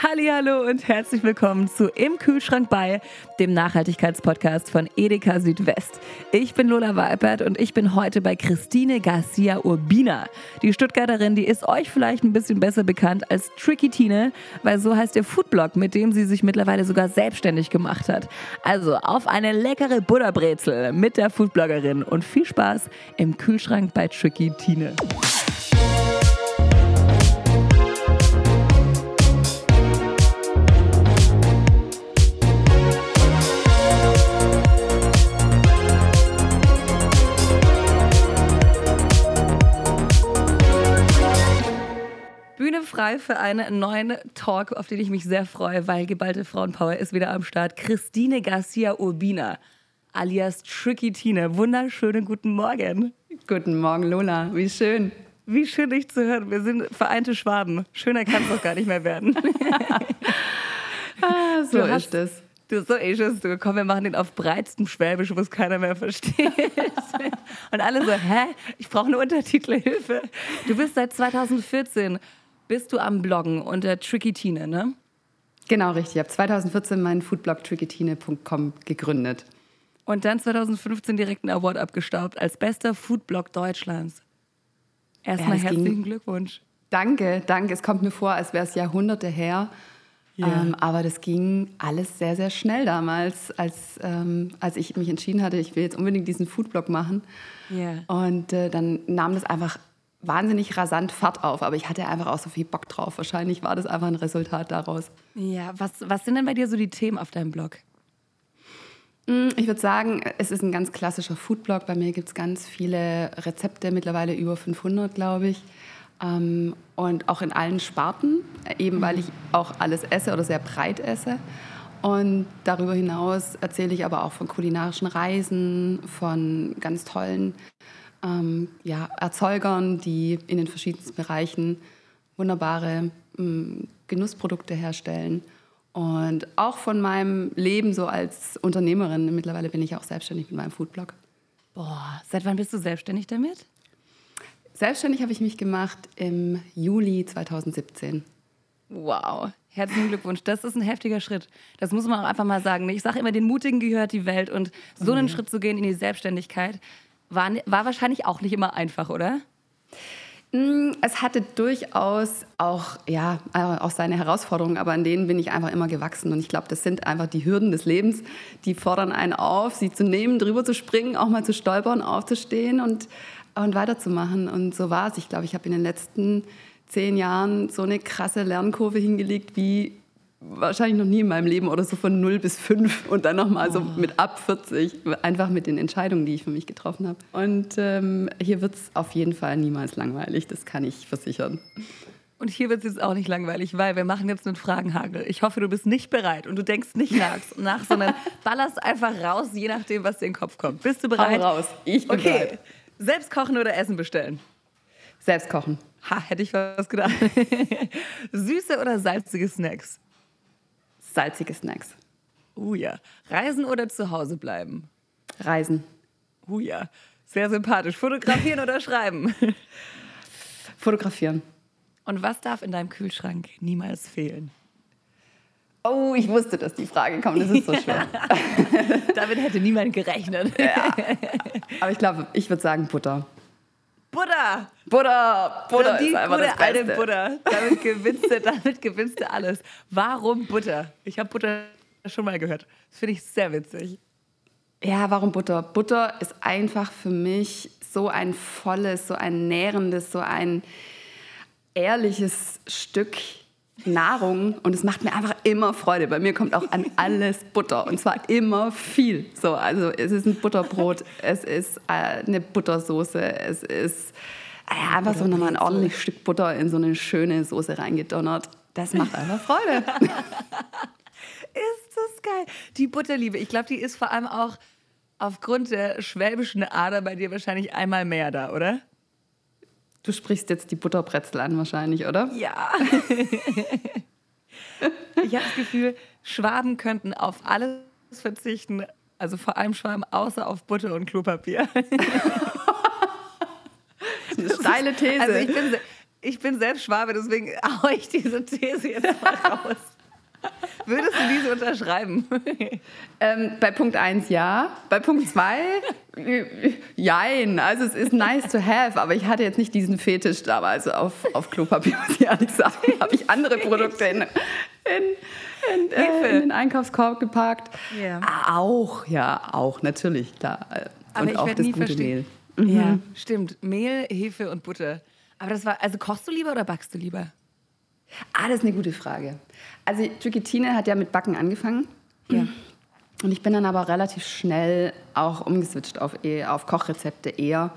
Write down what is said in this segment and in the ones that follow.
Hallo und herzlich willkommen zu Im Kühlschrank bei, dem Nachhaltigkeitspodcast von Edeka Südwest. Ich bin Lola Weipert und ich bin heute bei Christine Garcia Urbina. Die Stuttgarterin, die ist euch vielleicht ein bisschen besser bekannt als Tricky Tine, weil so heißt der Foodblog, mit dem sie sich mittlerweile sogar selbstständig gemacht hat. Also auf eine leckere Butterbrezel mit der Foodbloggerin und viel Spaß im Kühlschrank bei Tricky Tine. Frei für einen neuen Talk, auf den ich mich sehr freue, weil geballte Frauenpower ist wieder am Start. Christine Garcia Urbina, alias Tricky Tine. Wunderschönen guten Morgen. Guten Morgen, Lola. Wie schön. Wie schön, dich zu hören. Wir sind vereinte Schwaben. Schöner kann es doch gar nicht mehr werden. ah, so du ist es. Du, so ist es. Du, komm, wir machen den auf breitstem Schwäbisch, wo es keiner mehr versteht. Und alle so, hä? Ich brauche eine Untertitelhilfe. Du bist seit 2014 bist du am Bloggen unter Trickitine, ne? Genau, richtig. Ich habe 2014 meinen Foodblog trickitine.com gegründet. Und dann 2015 direkt einen Award abgestaubt als bester Foodblog Deutschlands. Erstmal ja, herzlichen ging, Glückwunsch. Danke, danke. Es kommt mir vor, als wäre es Jahrhunderte her. Yeah. Ähm, aber das ging alles sehr, sehr schnell damals, als, ähm, als ich mich entschieden hatte, ich will jetzt unbedingt diesen Foodblog machen. Yeah. Und äh, dann nahm das einfach wahnsinnig rasant Fahrt auf, aber ich hatte einfach auch so viel Bock drauf. Wahrscheinlich war das einfach ein Resultat daraus. Ja, was, was sind denn bei dir so die Themen auf deinem Blog? Mm, ich würde sagen, es ist ein ganz klassischer Foodblog. Bei mir gibt es ganz viele Rezepte, mittlerweile über 500, glaube ich. Ähm, und auch in allen Sparten, eben weil ich auch alles esse oder sehr breit esse. Und darüber hinaus erzähle ich aber auch von kulinarischen Reisen, von ganz tollen ähm, ja, Erzeugern, die in den verschiedensten Bereichen wunderbare ähm, Genussprodukte herstellen. Und auch von meinem Leben so als Unternehmerin. Mittlerweile bin ich auch selbstständig mit meinem Foodblog. Boah, seit wann bist du selbstständig damit? Selbstständig habe ich mich gemacht im Juli 2017. Wow, herzlichen Glückwunsch. Das ist ein heftiger Schritt. Das muss man auch einfach mal sagen. Ich sage immer, den Mutigen gehört die Welt. Und so einen mhm. Schritt zu gehen in die Selbstständigkeit, war, war wahrscheinlich auch nicht immer einfach, oder? Mm, es hatte durchaus auch, ja, äh, auch seine Herausforderungen, aber an denen bin ich einfach immer gewachsen. Und ich glaube, das sind einfach die Hürden des Lebens, die fordern einen auf, sie zu nehmen, drüber zu springen, auch mal zu stolpern, aufzustehen und, und weiterzumachen. Und so war es. Ich glaube, ich habe in den letzten zehn Jahren so eine krasse Lernkurve hingelegt, wie wahrscheinlich noch nie in meinem Leben oder so von 0 bis 5 und dann nochmal so oh. mit ab 40, einfach mit den Entscheidungen, die ich für mich getroffen habe. Und ähm, hier wird es auf jeden Fall niemals langweilig, das kann ich versichern. Und hier wird es jetzt auch nicht langweilig, weil wir machen jetzt einen Fragenhagel. Ich hoffe, du bist nicht bereit und du denkst nicht nach, nach sondern ballerst einfach raus, je nachdem, was dir in den Kopf kommt. Bist du bereit? Hau raus, ich bin okay. bereit. Selbst kochen oder Essen bestellen? Selbst kochen. Ha, hätte ich was gedacht. Süße oder salzige Snacks? Salzige Snacks. Uh ja. Reisen oder zu Hause bleiben? Reisen. Uh ja. Sehr sympathisch. Fotografieren oder schreiben? Fotografieren. Und was darf in deinem Kühlschrank niemals fehlen? Oh, ich wusste, dass die Frage kommt. Das ist so schwer. Damit hätte niemand gerechnet. Ja. Aber ich glaube, ich würde sagen Butter. Butter! Butter! Butter die ist einfach gute das Beste. alte Butter. Damit gewinnst, du, damit gewinnst du alles. Warum Butter? Ich habe Butter schon mal gehört. Das finde ich sehr witzig. Ja, warum Butter? Butter ist einfach für mich so ein volles, so ein nährendes, so ein ehrliches Stück Nahrung und es macht mir einfach immer Freude. Bei mir kommt auch an alles Butter und zwar immer viel. So, also es ist ein Butterbrot, es ist äh, eine Buttersoße, es ist äh, einfach so nochmal ein ordentliches Stück Butter in so eine schöne Soße reingedonnert. Das macht einfach Freude. ist das geil. Die Butterliebe, ich glaube, die ist vor allem auch aufgrund der schwäbischen Ader bei dir wahrscheinlich einmal mehr da, oder? Du sprichst jetzt die Butterbrezel an wahrscheinlich, oder? Ja. ich habe das Gefühl, Schwaben könnten auf alles verzichten, also vor allem Schwaben, außer auf Butter und Klopapier. eine steile These. Also ich bin, ich bin selbst Schwabe, deswegen haue ich diese These jetzt mal raus. Würdest du diese unterschreiben? Ähm, bei Punkt 1 ja. Bei Punkt 2 jein. Also es ist nice to have, aber ich hatte jetzt nicht diesen Fetisch damals auf, auf Klopapier, muss ich ehrlich sagen. habe ich andere Produkte in, in, in, äh, in den Einkaufskorb gepackt. Ja. Auch, ja, auch, natürlich, klar. Aber und ich auch das gute verstehen. Mehl. Mhm. Ja, stimmt. Mehl, Hefe und Butter. Aber das war, also kochst du lieber oder backst du lieber? Ah, das ist eine gute Frage. Also Tine hat ja mit Backen angefangen. Ja. Und ich bin dann aber relativ schnell auch umgeswitcht auf, e, auf Kochrezepte eher.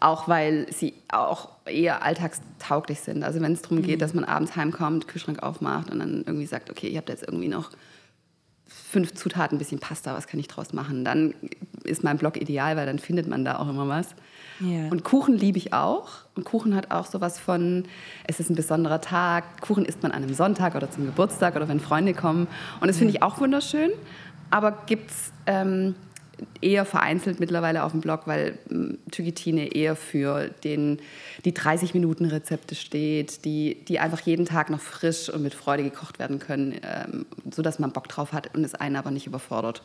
Auch weil sie auch eher alltagstauglich sind. Also wenn es darum geht, mhm. dass man abends heimkommt, Kühlschrank aufmacht und dann irgendwie sagt, okay, ihr habt jetzt irgendwie noch fünf Zutaten, ein bisschen Pasta, was kann ich draus machen? Dann ist mein Blog ideal, weil dann findet man da auch immer was. Yeah. Und Kuchen liebe ich auch. Und Kuchen hat auch sowas von, es ist ein besonderer Tag. Kuchen isst man an einem Sonntag oder zum Geburtstag oder wenn Freunde kommen. Und das finde ich auch wunderschön. Aber gibt es ähm, eher vereinzelt mittlerweile auf dem Blog, weil ähm, Tügitine eher für den, die 30-Minuten-Rezepte steht, die, die einfach jeden Tag noch frisch und mit Freude gekocht werden können, ähm, sodass man Bock drauf hat und es einen aber nicht überfordert.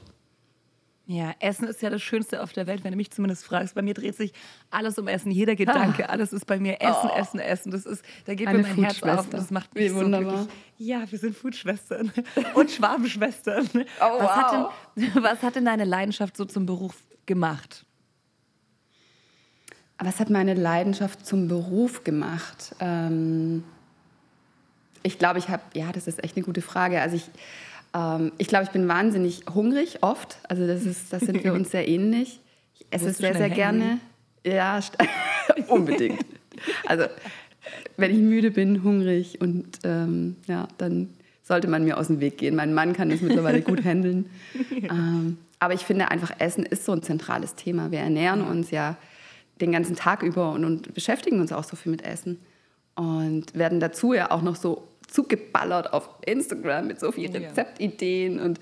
Ja, Essen ist ja das Schönste auf der Welt, wenn du mich zumindest fragst. Bei mir dreht sich alles um Essen, jeder Gedanke, ah. alles ist bei mir Essen, oh. Essen, Essen. Das ist, da geht Eine mir mein Herz auf. Das macht mich Wie so wunderbar. Glücklich. Ja, wir sind Foodschwestern und Schwabenschwestern. Oh, was, wow. hat denn, was hat denn deine Leidenschaft so zum Beruf gemacht? Was hat meine Leidenschaft zum Beruf gemacht? Ähm, ich glaube, ich habe, ja, das ist echt eine gute Frage. Also ich ähm, ich glaube, ich bin wahnsinnig hungrig oft. Also das ist, das sind wir uns sehr ähnlich. Ich esse es sehr, sehr gerne. Ja, unbedingt. Also wenn ich müde bin, hungrig und ähm, ja, dann sollte man mir aus dem Weg gehen. Mein Mann kann das mittlerweile gut handeln. Ähm, aber ich finde einfach, Essen ist so ein zentrales Thema. Wir ernähren uns ja den ganzen Tag über und, und beschäftigen uns auch so viel mit Essen und werden dazu ja auch noch so zugeballert auf Instagram mit so vielen Rezeptideen. Und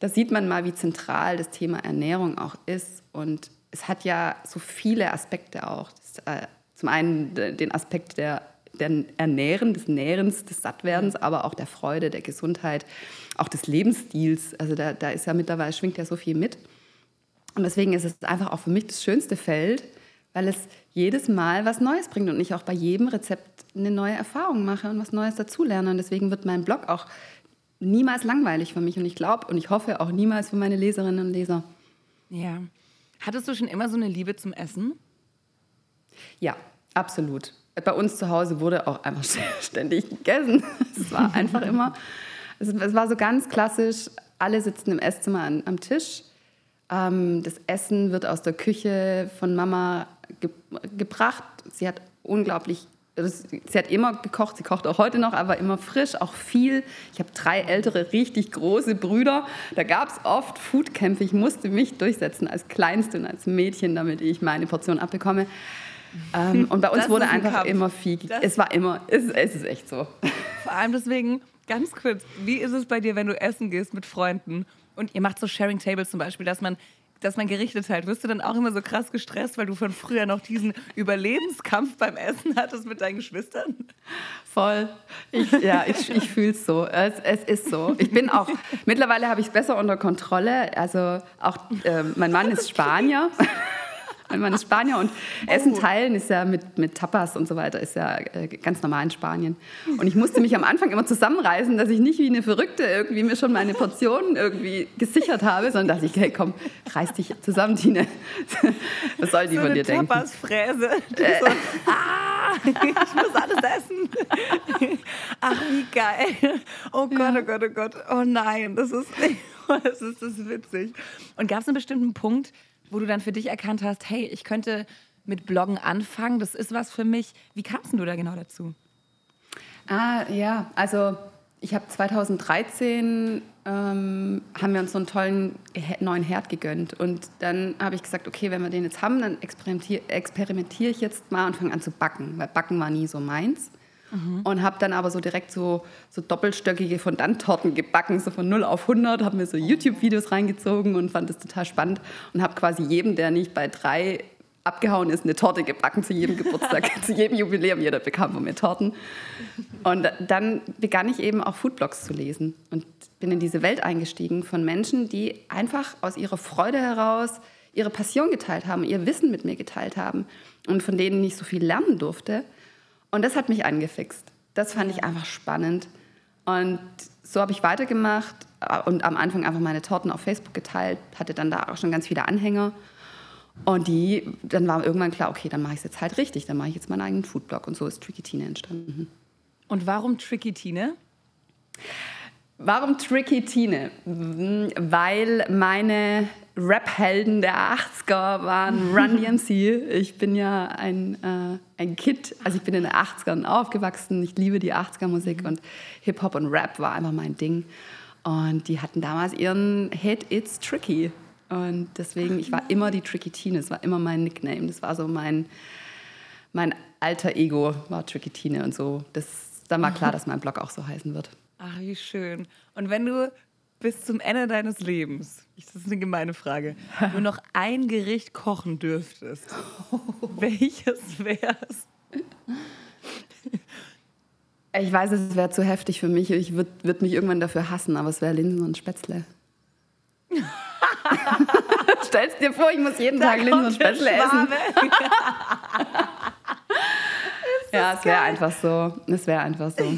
da sieht man mal, wie zentral das Thema Ernährung auch ist. Und es hat ja so viele Aspekte auch. Das, äh, zum einen den Aspekt der, der Ernähren, des Nährens, des Sattwerdens, aber auch der Freude, der Gesundheit, auch des Lebensstils. Also da, da ist ja mittlerweile, schwingt ja so viel mit. Und deswegen ist es einfach auch für mich das schönste Feld, weil es jedes Mal was Neues bringt und ich auch bei jedem Rezept eine neue Erfahrung mache und was Neues dazulerne. Und deswegen wird mein Blog auch niemals langweilig für mich und ich glaube und ich hoffe auch niemals für meine Leserinnen und Leser. Ja. Hattest du schon immer so eine Liebe zum Essen? Ja, absolut. Bei uns zu Hause wurde auch einfach ständig gegessen. Es war einfach immer, es, war so ganz klassisch, alle sitzen im Esszimmer am Tisch. Ähm, das Essen wird aus der Küche von Mama ge gebracht. Sie hat unglaublich, das, sie hat immer gekocht, sie kocht auch heute noch, aber immer frisch, auch viel. Ich habe drei ältere, richtig große Brüder. Da gab es oft Foodkämpfe. Ich musste mich durchsetzen als Kleinste und als Mädchen, damit ich meine Portion abbekomme. Ähm, und bei uns wurde ein einfach Kampf. immer viel. Das es war immer, es, es ist echt so. Vor allem deswegen, ganz kurz, wie ist es bei dir, wenn du essen gehst mit Freunden und ihr macht so Sharing Tables zum Beispiel, dass man dass man Gerichte teilt, wirst du dann auch immer so krass gestresst, weil du von früher noch diesen Überlebenskampf beim Essen hattest mit deinen Geschwistern? Voll. Ich, ja, ich, ich fühle es so. Es, es ist so. Ich bin auch, mittlerweile habe ich es besser unter Kontrolle. Also auch, äh, mein Mann ist Spanier. Mein Mann ist Spanier und oh. Essen teilen ist ja mit, mit Tapas und so weiter, ist ja äh, ganz normal in Spanien. Und ich musste mich am Anfang immer zusammenreißen, dass ich nicht wie eine Verrückte irgendwie mir schon meine Portionen irgendwie gesichert habe, sondern dachte ich, hey komm, reiß dich zusammen, Tine. Was soll die so von dir denken? Tapas-Fräse. Äh. So, ah, ich muss alles essen. Ach, wie geil. Oh Gott, oh Gott, oh Gott. Oh nein, das ist, das ist, das ist witzig. Und gab es einen bestimmten Punkt, wo du dann für dich erkannt hast, hey, ich könnte mit Bloggen anfangen, das ist was für mich. Wie kamst du da genau dazu? Ah, ja, also ich habe 2013 ähm, haben wir uns so einen tollen neuen Herd gegönnt und dann habe ich gesagt, okay, wenn wir den jetzt haben, dann experimentiere experimentier ich jetzt mal und fange an zu backen, weil Backen war nie so meins. Mhm. Und habe dann aber so direkt so, so doppelstöckige Fondanttorten gebacken, so von 0 auf 100, habe mir so YouTube-Videos reingezogen und fand das total spannend und habe quasi jedem, der nicht bei drei abgehauen ist, eine Torte gebacken zu jedem Geburtstag, zu jedem Jubiläum. Jeder bekam von mir Torten. Und dann begann ich eben auch Foodblogs zu lesen und bin in diese Welt eingestiegen von Menschen, die einfach aus ihrer Freude heraus ihre Passion geteilt haben, ihr Wissen mit mir geteilt haben und von denen ich so viel lernen durfte. Und das hat mich angefixt. Das fand ich einfach spannend. Und so habe ich weitergemacht und am Anfang einfach meine Torten auf Facebook geteilt, hatte dann da auch schon ganz viele Anhänger. Und die, dann war irgendwann klar, okay, dann mache ich es jetzt halt richtig, dann mache ich jetzt meinen eigenen Foodblog. Und so ist Tricky Tine entstanden. Und warum Tricky Tine? Warum Tricky Tine? Weil meine Rap-Helden der 80er waren Run DMC. Ich bin ja ein, äh, ein Kid, also ich bin in den 80ern aufgewachsen. Ich liebe die 80er-Musik und Hip-Hop und Rap war einfach mein Ding. Und die hatten damals ihren Hit It's Tricky. Und deswegen, ich war immer die Tricky Tine, das war immer mein Nickname. Das war so mein, mein alter Ego, war Tricky Tine und so. Das, dann war klar, dass mein Blog auch so heißen wird. Ach, wie schön. Und wenn du bis zum Ende deines Lebens, das ist eine gemeine Frage, nur noch ein Gericht kochen dürftest, welches wär's? Ich weiß, es wäre zu heftig für mich. Ich würde würd mich irgendwann dafür hassen, aber es wäre Linsen und Spätzle. Stellst dir vor, ich muss jeden da Tag Linsen und Spätzle essen. ja, es wäre einfach so. Es wäre einfach so.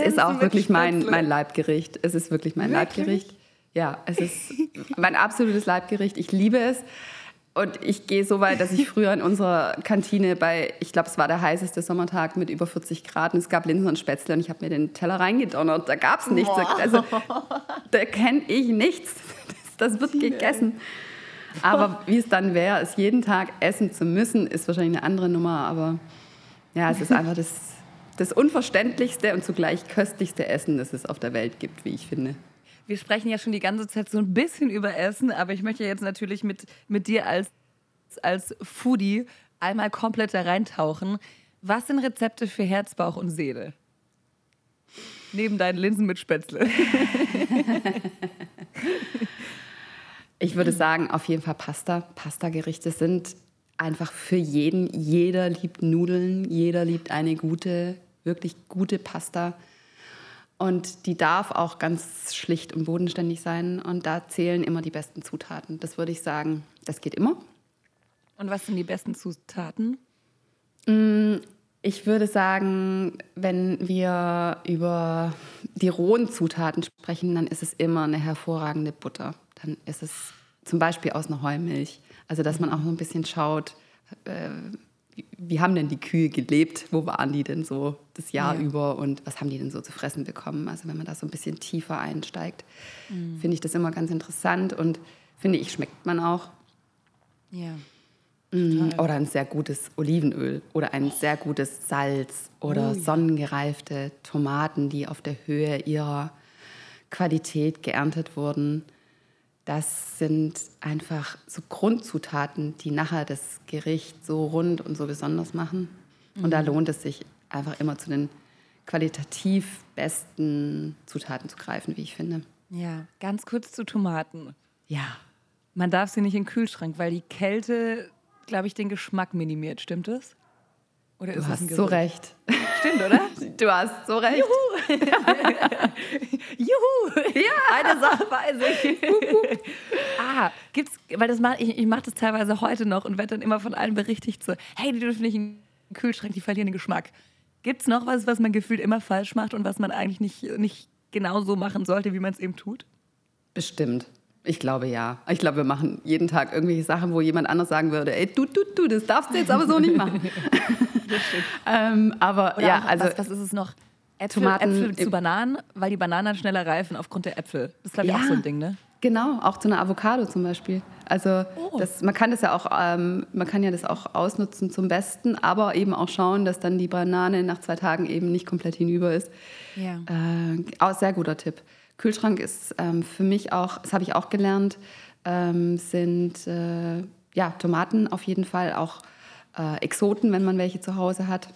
Es ist auch wirklich mein, mein Leibgericht. Es ist wirklich mein wirklich? Leibgericht. Ja, es ist mein absolutes Leibgericht. Ich liebe es. Und ich gehe so weit, dass ich früher in unserer Kantine bei, ich glaube, es war der heißeste Sommertag mit über 40 Grad und es gab Linsen und Spätzle und ich habe mir den Teller reingedonnert. Da gab es nichts. Also da kenne ich nichts. Das, das wird gegessen. Aber wie es dann wäre, es jeden Tag essen zu müssen, ist wahrscheinlich eine andere Nummer. Aber ja, es ist einfach das das unverständlichste und zugleich köstlichste Essen, das es auf der Welt gibt, wie ich finde. Wir sprechen ja schon die ganze Zeit so ein bisschen über Essen, aber ich möchte jetzt natürlich mit, mit dir als, als Foodie einmal komplett da reintauchen. Was sind Rezepte für Herz, Bauch und Seele? Neben deinen Linsen mit Spätzle. ich würde sagen, auf jeden Fall Pasta. Pasta-Gerichte sind einfach für jeden. Jeder liebt Nudeln, jeder liebt eine gute wirklich gute Pasta. Und die darf auch ganz schlicht und bodenständig sein. Und da zählen immer die besten Zutaten. Das würde ich sagen, das geht immer. Und was sind die besten Zutaten? Mm, ich würde sagen, wenn wir über die rohen Zutaten sprechen, dann ist es immer eine hervorragende Butter. Dann ist es zum Beispiel aus einer Heumilch. Also, dass man auch so ein bisschen schaut, äh, wie haben denn die Kühe gelebt? Wo waren die denn so das Jahr ja. über und was haben die denn so zu fressen bekommen? Also wenn man da so ein bisschen tiefer einsteigt, mhm. finde ich das immer ganz interessant und finde ich, schmeckt man auch. Ja. Mhm. Oder ein sehr gutes Olivenöl oder ein sehr gutes Salz oder ja. sonnengereifte Tomaten, die auf der Höhe ihrer Qualität geerntet wurden. Das sind einfach so Grundzutaten, die nachher das Gericht so rund und so besonders machen. Und mhm. da lohnt es sich einfach immer zu den qualitativ besten Zutaten zu greifen, wie ich finde. Ja, ganz kurz zu Tomaten. Ja. Man darf sie nicht in den Kühlschrank, weil die Kälte, glaube ich, den Geschmack minimiert. Stimmt das? Oder du hast so recht. Stimmt, oder? Du hast so recht. Juhu! Juhu! Ja! Eine Sache weiß ich. ah, gibt's, weil das mach, ich, ich mache das teilweise heute noch und werde dann immer von allen berichtigt so, hey, die dürfen nicht in den Kühlschrank, die verlieren den Geschmack. Gibt es noch was, was man gefühlt immer falsch macht und was man eigentlich nicht, nicht genau so machen sollte, wie man es eben tut? Bestimmt. Ich glaube ja. Ich glaube, wir machen jeden Tag irgendwelche Sachen, wo jemand anders sagen würde, ey, du, du, du, das darfst du jetzt aber so nicht machen. ähm, aber Oder ja, also was, was ist es noch? Äpfel, Tomaten Äpfel zu Bananen, weil die Bananen schneller reifen aufgrund der Äpfel. Das ist glaube ich ja, auch so ein Ding, ne? Genau, auch zu einer Avocado zum Beispiel. Also oh. das, man kann das ja auch, ähm, man kann ja das auch ausnutzen zum Besten, aber eben auch schauen, dass dann die Banane nach zwei Tagen eben nicht komplett hinüber ist. Ja. Äh, auch sehr guter Tipp. Kühlschrank ist ähm, für mich auch, das habe ich auch gelernt, ähm, sind äh, ja, Tomaten auf jeden Fall, auch äh, Exoten, wenn man welche zu Hause hat.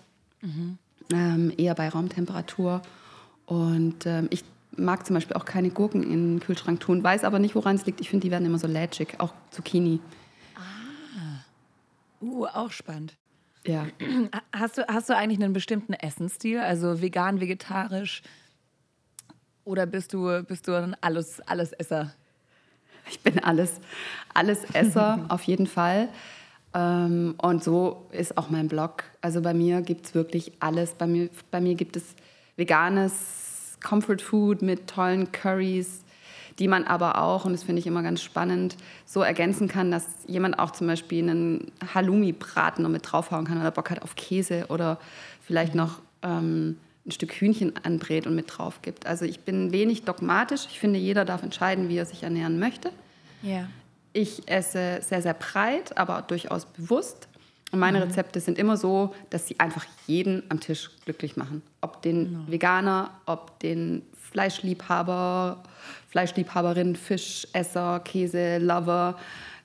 Mhm. Ähm, eher bei Raumtemperatur. Und ähm, ich mag zum Beispiel auch keine Gurken in den Kühlschrank tun, weiß aber nicht, woran es liegt. Ich finde, die werden immer so lätschig, auch Zucchini. Ah. Uh, auch spannend. Ja. Hast du, hast du eigentlich einen bestimmten Essensstil, also vegan, vegetarisch? Oder bist du, bist du ein alles, Allesesser? Ich bin alles, alles Esser, auf jeden Fall. Ähm, und so ist auch mein Blog. Also bei mir gibt es wirklich alles. Bei mir, bei mir gibt es veganes Comfort Food mit tollen Curries, die man aber auch, und das finde ich immer ganz spannend, so ergänzen kann, dass jemand auch zum Beispiel einen Halloumi-Braten noch mit draufhauen kann oder Bock hat auf Käse oder vielleicht noch ähm, ein Stück Hühnchen anbrät und mit drauf gibt. Also ich bin wenig dogmatisch. Ich finde, jeder darf entscheiden, wie er sich ernähren möchte. Ja. Ich esse sehr, sehr breit, aber durchaus bewusst. Und meine mhm. Rezepte sind immer so, dass sie einfach jeden am Tisch glücklich machen. Ob den mhm. Veganer, ob den Fleischliebhaber, Fleischliebhaberin, Fischesser, Käse, Lover.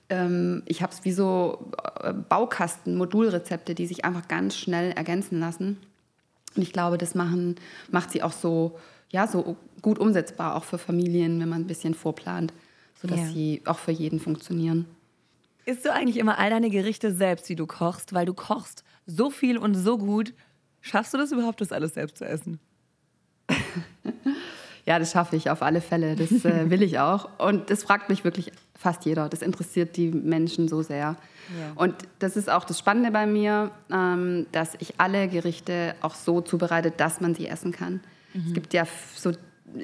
Ähm, ich habe es wie so äh, Baukasten, Modulrezepte, die sich einfach ganz schnell ergänzen lassen. Und ich glaube, das machen, macht sie auch so, ja, so gut umsetzbar, auch für Familien, wenn man ein bisschen vorplant, sodass ja. sie auch für jeden funktionieren. Isst du eigentlich immer all deine Gerichte selbst, die du kochst? Weil du kochst so viel und so gut. Schaffst du das überhaupt, das alles selbst zu essen? Ja, das schaffe ich auf alle Fälle. Das äh, will ich auch. Und das fragt mich wirklich fast jeder. Das interessiert die Menschen so sehr. Ja. Und das ist auch das Spannende bei mir, ähm, dass ich alle Gerichte auch so zubereite, dass man sie essen kann. Mhm. Es gibt ja so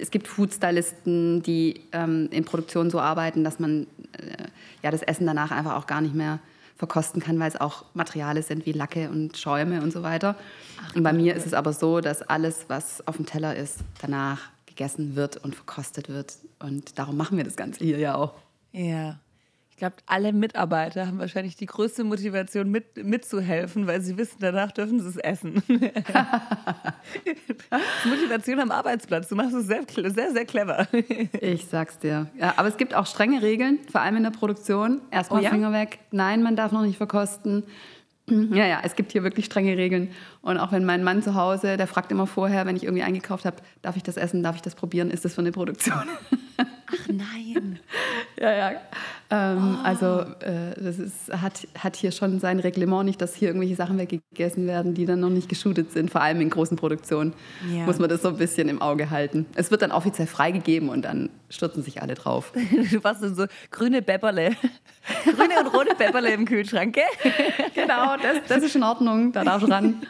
es gibt Foodstylisten, die ähm, in Produktion so arbeiten, dass man äh, ja, das Essen danach einfach auch gar nicht mehr verkosten kann, weil es auch Materialien sind wie Lacke und Schäume und so weiter. Ach, und bei mir ist es aber so, dass alles, was auf dem Teller ist, danach gegessen wird und verkostet wird. Und darum machen wir das Ganze hier ja auch. Ja. Ich glaube, alle Mitarbeiter haben wahrscheinlich die größte Motivation, mit, mitzuhelfen, weil sie wissen, danach dürfen sie es essen. Motivation am Arbeitsplatz. Du machst es sehr, sehr, sehr clever. ich sag's dir. Ja, aber es gibt auch strenge Regeln, vor allem in der Produktion. Erstmal oh, ja? Finger weg. Nein, man darf noch nicht verkosten. Ja, ja, es gibt hier wirklich strenge Regeln. Und auch wenn mein Mann zu Hause, der fragt immer vorher, wenn ich irgendwie eingekauft habe, darf ich das essen, darf ich das probieren, ist das für eine Produktion? Ach nein. ja, ja. Ähm, oh. Also äh, das ist, hat, hat hier schon sein Reglement nicht, dass hier irgendwelche Sachen weggegessen werden, die dann noch nicht geshootet sind. Vor allem in großen Produktionen ja. muss man das so ein bisschen im Auge halten. Es wird dann offiziell freigegeben und dann stürzen sich alle drauf. du warst so grüne Pepperle. grüne und rote Pepperle im Kühlschrank, gell? genau, das, das ist in Ordnung. Da darf ran.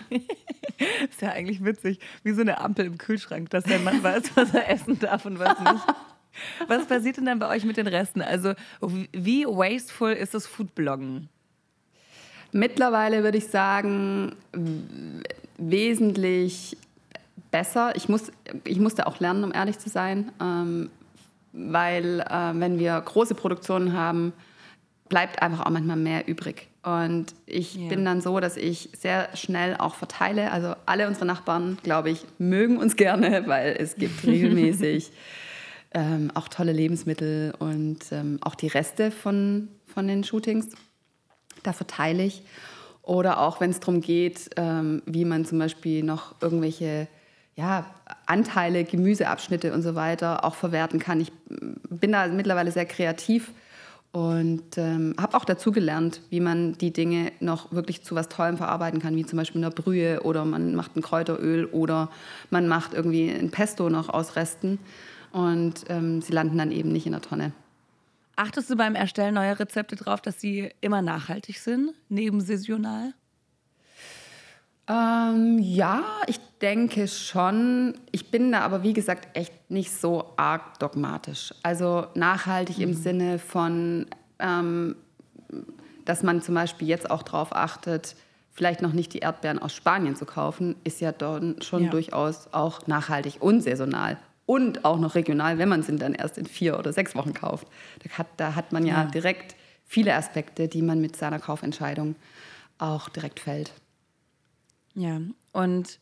ist ja eigentlich witzig, wie so eine Ampel im Kühlschrank, dass der Mann weiß, was er essen darf und was nicht. Was passiert denn dann bei euch mit den Resten? Also, wie wasteful ist das Foodbloggen? Mittlerweile würde ich sagen, wesentlich besser. Ich, muss, ich musste auch lernen, um ehrlich zu sein, ähm, weil äh, wenn wir große Produktionen haben, bleibt einfach auch manchmal mehr übrig. Und ich yeah. bin dann so, dass ich sehr schnell auch verteile. Also alle unsere Nachbarn, glaube ich, mögen uns gerne, weil es gibt regelmäßig ähm, auch tolle Lebensmittel und ähm, auch die Reste von, von den Shootings. Da verteile ich. Oder auch wenn es darum geht, ähm, wie man zum Beispiel noch irgendwelche ja, Anteile, Gemüseabschnitte und so weiter auch verwerten kann. Ich bin da mittlerweile sehr kreativ und ähm, habe auch dazu gelernt, wie man die Dinge noch wirklich zu was Tollem verarbeiten kann, wie zum Beispiel eine Brühe oder man macht ein Kräuteröl oder man macht irgendwie ein Pesto noch aus Resten und ähm, sie landen dann eben nicht in der Tonne. Achtest du beim Erstellen neuer Rezepte darauf, dass sie immer nachhaltig sind, neben saisonal? Ähm, ja, ich denke schon. Ich bin da aber, wie gesagt, echt nicht so arg dogmatisch. Also nachhaltig mhm. im Sinne von, ähm, dass man zum Beispiel jetzt auch darauf achtet, vielleicht noch nicht die Erdbeeren aus Spanien zu kaufen, ist ja dann schon ja. durchaus auch nachhaltig und saisonal und auch noch regional, wenn man sie dann erst in vier oder sechs Wochen kauft. Da hat, da hat man ja, ja direkt viele Aspekte, die man mit seiner Kaufentscheidung auch direkt fällt. Ja, und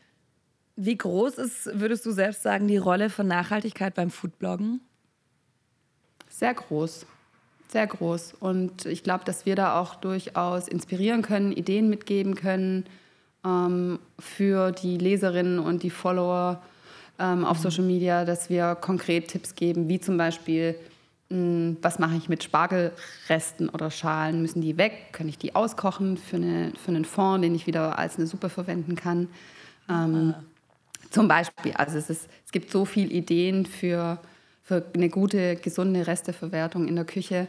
wie groß ist, würdest du selbst sagen, die Rolle von Nachhaltigkeit beim Foodbloggen? Sehr groß, sehr groß. Und ich glaube, dass wir da auch durchaus inspirieren können, Ideen mitgeben können ähm, für die Leserinnen und die Follower ähm, auf mhm. Social Media, dass wir konkret Tipps geben, wie zum Beispiel, hm, was mache ich mit Spargelresten oder Schalen? Müssen die weg? Kann ich die auskochen für, eine, für einen Fond, den ich wieder als eine Suppe verwenden kann? Ähm, ah. Zum Beispiel. Also es, ist, es gibt so viele Ideen für, für eine gute, gesunde Resteverwertung in der Küche.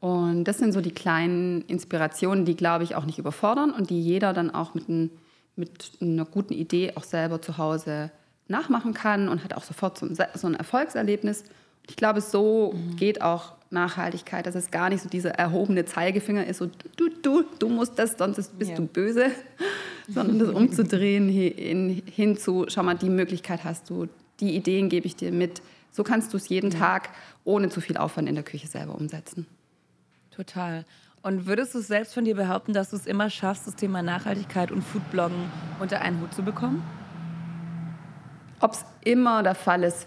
Und das sind so die kleinen Inspirationen, die, glaube ich, auch nicht überfordern und die jeder dann auch mit, ein, mit einer guten Idee auch selber zu Hause nachmachen kann und hat auch sofort so ein, so ein Erfolgserlebnis. Ich glaube, so mhm. geht auch Nachhaltigkeit, dass es gar nicht so dieser erhobene Zeigefinger ist, so du, du, du musst das, sonst bist ja. du böse, sondern das umzudrehen hin, hin zu, schau mal, die Möglichkeit hast du, die Ideen gebe ich dir mit. So kannst du es jeden ja. Tag ohne zu viel Aufwand in der Küche selber umsetzen. Total. Und würdest du selbst von dir behaupten, dass du es immer schaffst, das Thema Nachhaltigkeit und Foodbloggen unter einen Hut zu bekommen? Ob es immer der Fall ist,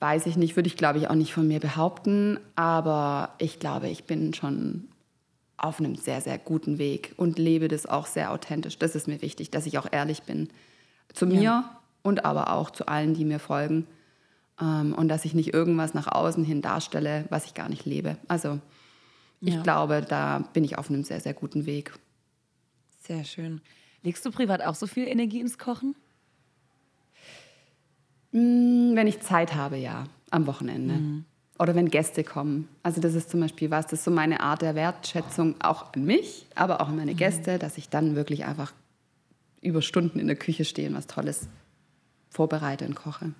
weiß ich nicht, würde ich glaube ich auch nicht von mir behaupten, aber ich glaube, ich bin schon auf einem sehr, sehr guten Weg und lebe das auch sehr authentisch. Das ist mir wichtig, dass ich auch ehrlich bin zu mir ja. und aber auch zu allen, die mir folgen ähm, und dass ich nicht irgendwas nach außen hin darstelle, was ich gar nicht lebe. Also ich ja. glaube, da bin ich auf einem sehr, sehr guten Weg. Sehr schön. Legst du privat auch so viel Energie ins Kochen? Mm, wenn ich Zeit habe, ja, am Wochenende. Mhm. Oder wenn Gäste kommen. Also das ist zum Beispiel was, das ist so meine Art der Wertschätzung auch an mich, aber auch an meine mhm. Gäste, dass ich dann wirklich einfach über Stunden in der Küche stehe und was Tolles vorbereite und koche.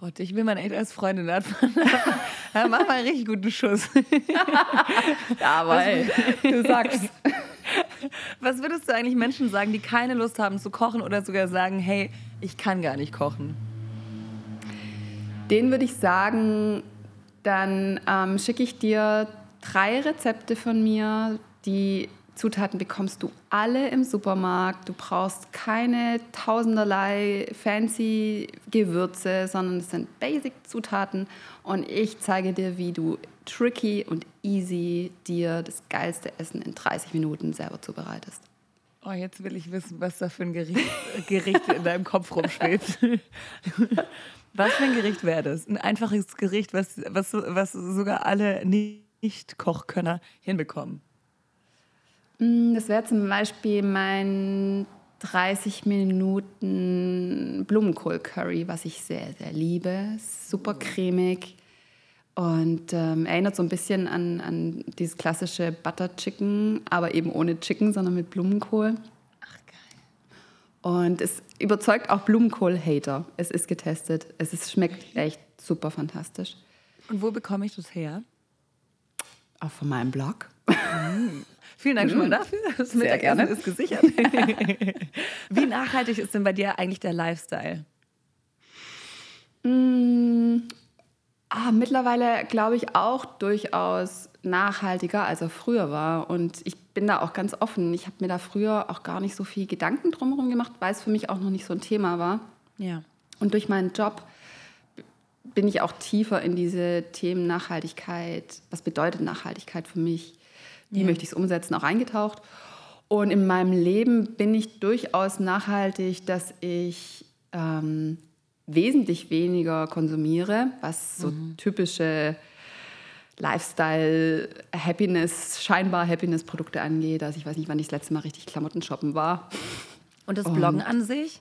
Gott, ich will man echt als Freundin ja, mach mal einen richtig guten Schuss. ja, aber ey, du sagst. Was würdest du eigentlich Menschen sagen, die keine Lust haben zu kochen oder sogar sagen, hey, ich kann gar nicht kochen? Den würde ich sagen, dann ähm, schicke ich dir drei Rezepte von mir. Die Zutaten bekommst du alle im Supermarkt. Du brauchst keine tausenderlei fancy Gewürze, sondern es sind Basic-Zutaten. Und ich zeige dir, wie du tricky und easy dir das geilste Essen in 30 Minuten selber zubereitest. Oh, jetzt will ich wissen, was da für ein Gericht, Gericht in deinem Kopf rumschwebt. Was für ein Gericht wäre das? Ein einfaches Gericht, was, was, was sogar alle Nicht-Kochkönner hinbekommen. Mm, das wäre zum Beispiel mein 30 Minuten Blumenkohl-Curry, was ich sehr, sehr liebe. Super cremig und ähm, erinnert so ein bisschen an, an dieses klassische Butter Chicken, aber eben ohne Chicken, sondern mit Blumenkohl. Und es überzeugt auch Blumenkohl-Hater. Es ist getestet. Es ist, schmeckt echt super fantastisch. Und wo bekomme ich das her? Auch von meinem Blog. Mm. Vielen Dank schon mal mm. dafür. Das Sehr Mittagessen gerne. ist gesichert. Wie nachhaltig ist denn bei dir eigentlich der Lifestyle? Mittlerweile glaube ich auch durchaus nachhaltiger, als er früher war. Und ich bin da auch ganz offen. Ich habe mir da früher auch gar nicht so viel Gedanken drumherum gemacht, weil es für mich auch noch nicht so ein Thema war. Ja. Und durch meinen Job bin ich auch tiefer in diese Themen Nachhaltigkeit. Was bedeutet Nachhaltigkeit für mich? Wie ja. möchte ich es umsetzen? Auch eingetaucht. Und in meinem Leben bin ich durchaus nachhaltig, dass ich ähm, wesentlich weniger konsumiere, was so mhm. typische Lifestyle, Happiness, scheinbar Happiness-Produkte angeht. Also ich weiß nicht, wann ich das letzte Mal richtig Klamotten shoppen war. Und das Bloggen um, an sich,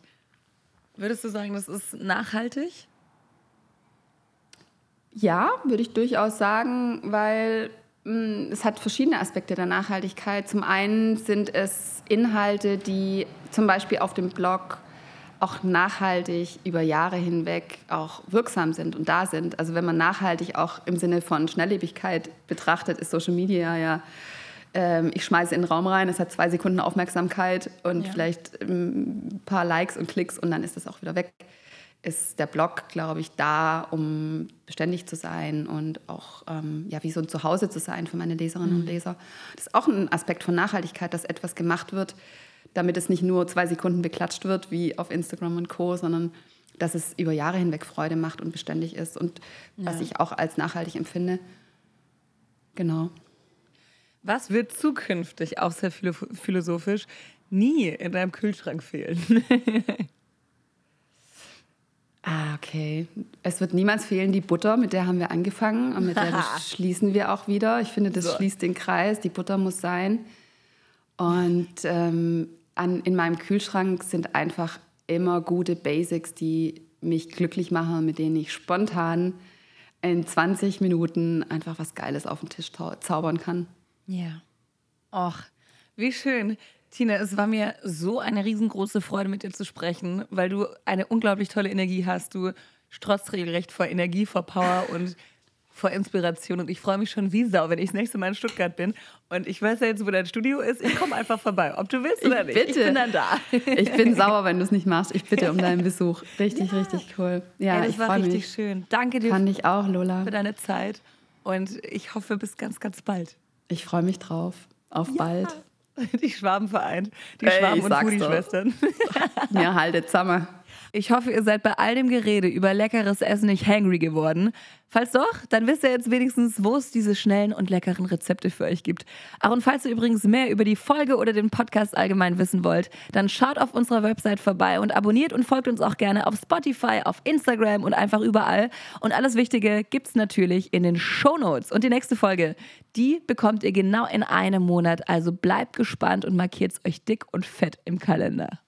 würdest du sagen, das ist nachhaltig? Ja, würde ich durchaus sagen, weil mh, hm, es hat verschiedene Aspekte der Nachhaltigkeit. Zum einen sind es Inhalte, die zum Beispiel auf dem Blog auch nachhaltig über Jahre hinweg auch wirksam sind und da sind. Also wenn man nachhaltig auch im Sinne von Schnelllebigkeit betrachtet, ist Social Media ja, ähm, ich schmeiße in den Raum rein, es hat zwei Sekunden Aufmerksamkeit und ja. vielleicht ähm, ein paar Likes und Klicks und dann ist es auch wieder weg. Ist der Blog, glaube ich, da, um beständig zu sein und auch ähm, ja, wie so ein Zuhause zu sein für meine Leserinnen mhm. und Leser. Das ist auch ein Aspekt von Nachhaltigkeit, dass etwas gemacht wird, damit es nicht nur zwei Sekunden beklatscht wird wie auf Instagram und Co., sondern dass es über Jahre hinweg Freude macht und beständig ist und ja. was ich auch als nachhaltig empfinde. Genau. Was wird zukünftig, auch sehr philosophisch, nie in deinem Kühlschrank fehlen? Ah, okay. Es wird niemals fehlen die Butter, mit der haben wir angefangen und mit der schließen wir auch wieder. Ich finde, das so. schließt den Kreis. Die Butter muss sein. Und ähm, an, in meinem Kühlschrank sind einfach immer gute Basics, die mich glücklich machen, mit denen ich spontan in 20 Minuten einfach was Geiles auf den Tisch zaubern kann. Ja. Och, wie schön. Tina, es war mir so eine riesengroße Freude, mit dir zu sprechen, weil du eine unglaublich tolle Energie hast. Du strotzt regelrecht vor Energie, vor Power und vor Inspiration. Und ich freue mich schon wie Sau, wenn ich das nächste Mal in Stuttgart bin. Und ich weiß ja jetzt, wo dein Studio ist. Ich komme einfach vorbei, ob du willst oder ich nicht. Bitte. Ich bin dann da. Ich bin sauer, wenn du es nicht machst. Ich bitte um deinen Besuch. Richtig, ja. richtig cool. Ja, ja das war richtig mich. schön. Danke dir. Fand ich auch, Lola. Für deine Zeit. Und ich hoffe, bis ganz, ganz bald. Ich freue mich drauf. Auf ja. bald. Die Schwaben vereint. Die hey, Schwaben- und Foodie-Schwestern. Ja, haltet zusammen. Ich hoffe, ihr seid bei all dem Gerede über leckeres Essen nicht hangry geworden. Falls doch, dann wisst ihr jetzt wenigstens, wo es diese schnellen und leckeren Rezepte für euch gibt. Ach, und falls ihr übrigens mehr über die Folge oder den Podcast allgemein wissen wollt, dann schaut auf unserer Website vorbei und abonniert und folgt uns auch gerne auf Spotify, auf Instagram und einfach überall. Und alles Wichtige gibt's natürlich in den Show Notes. Und die nächste Folge, die bekommt ihr genau in einem Monat. Also bleibt gespannt und markiert es euch dick und fett im Kalender.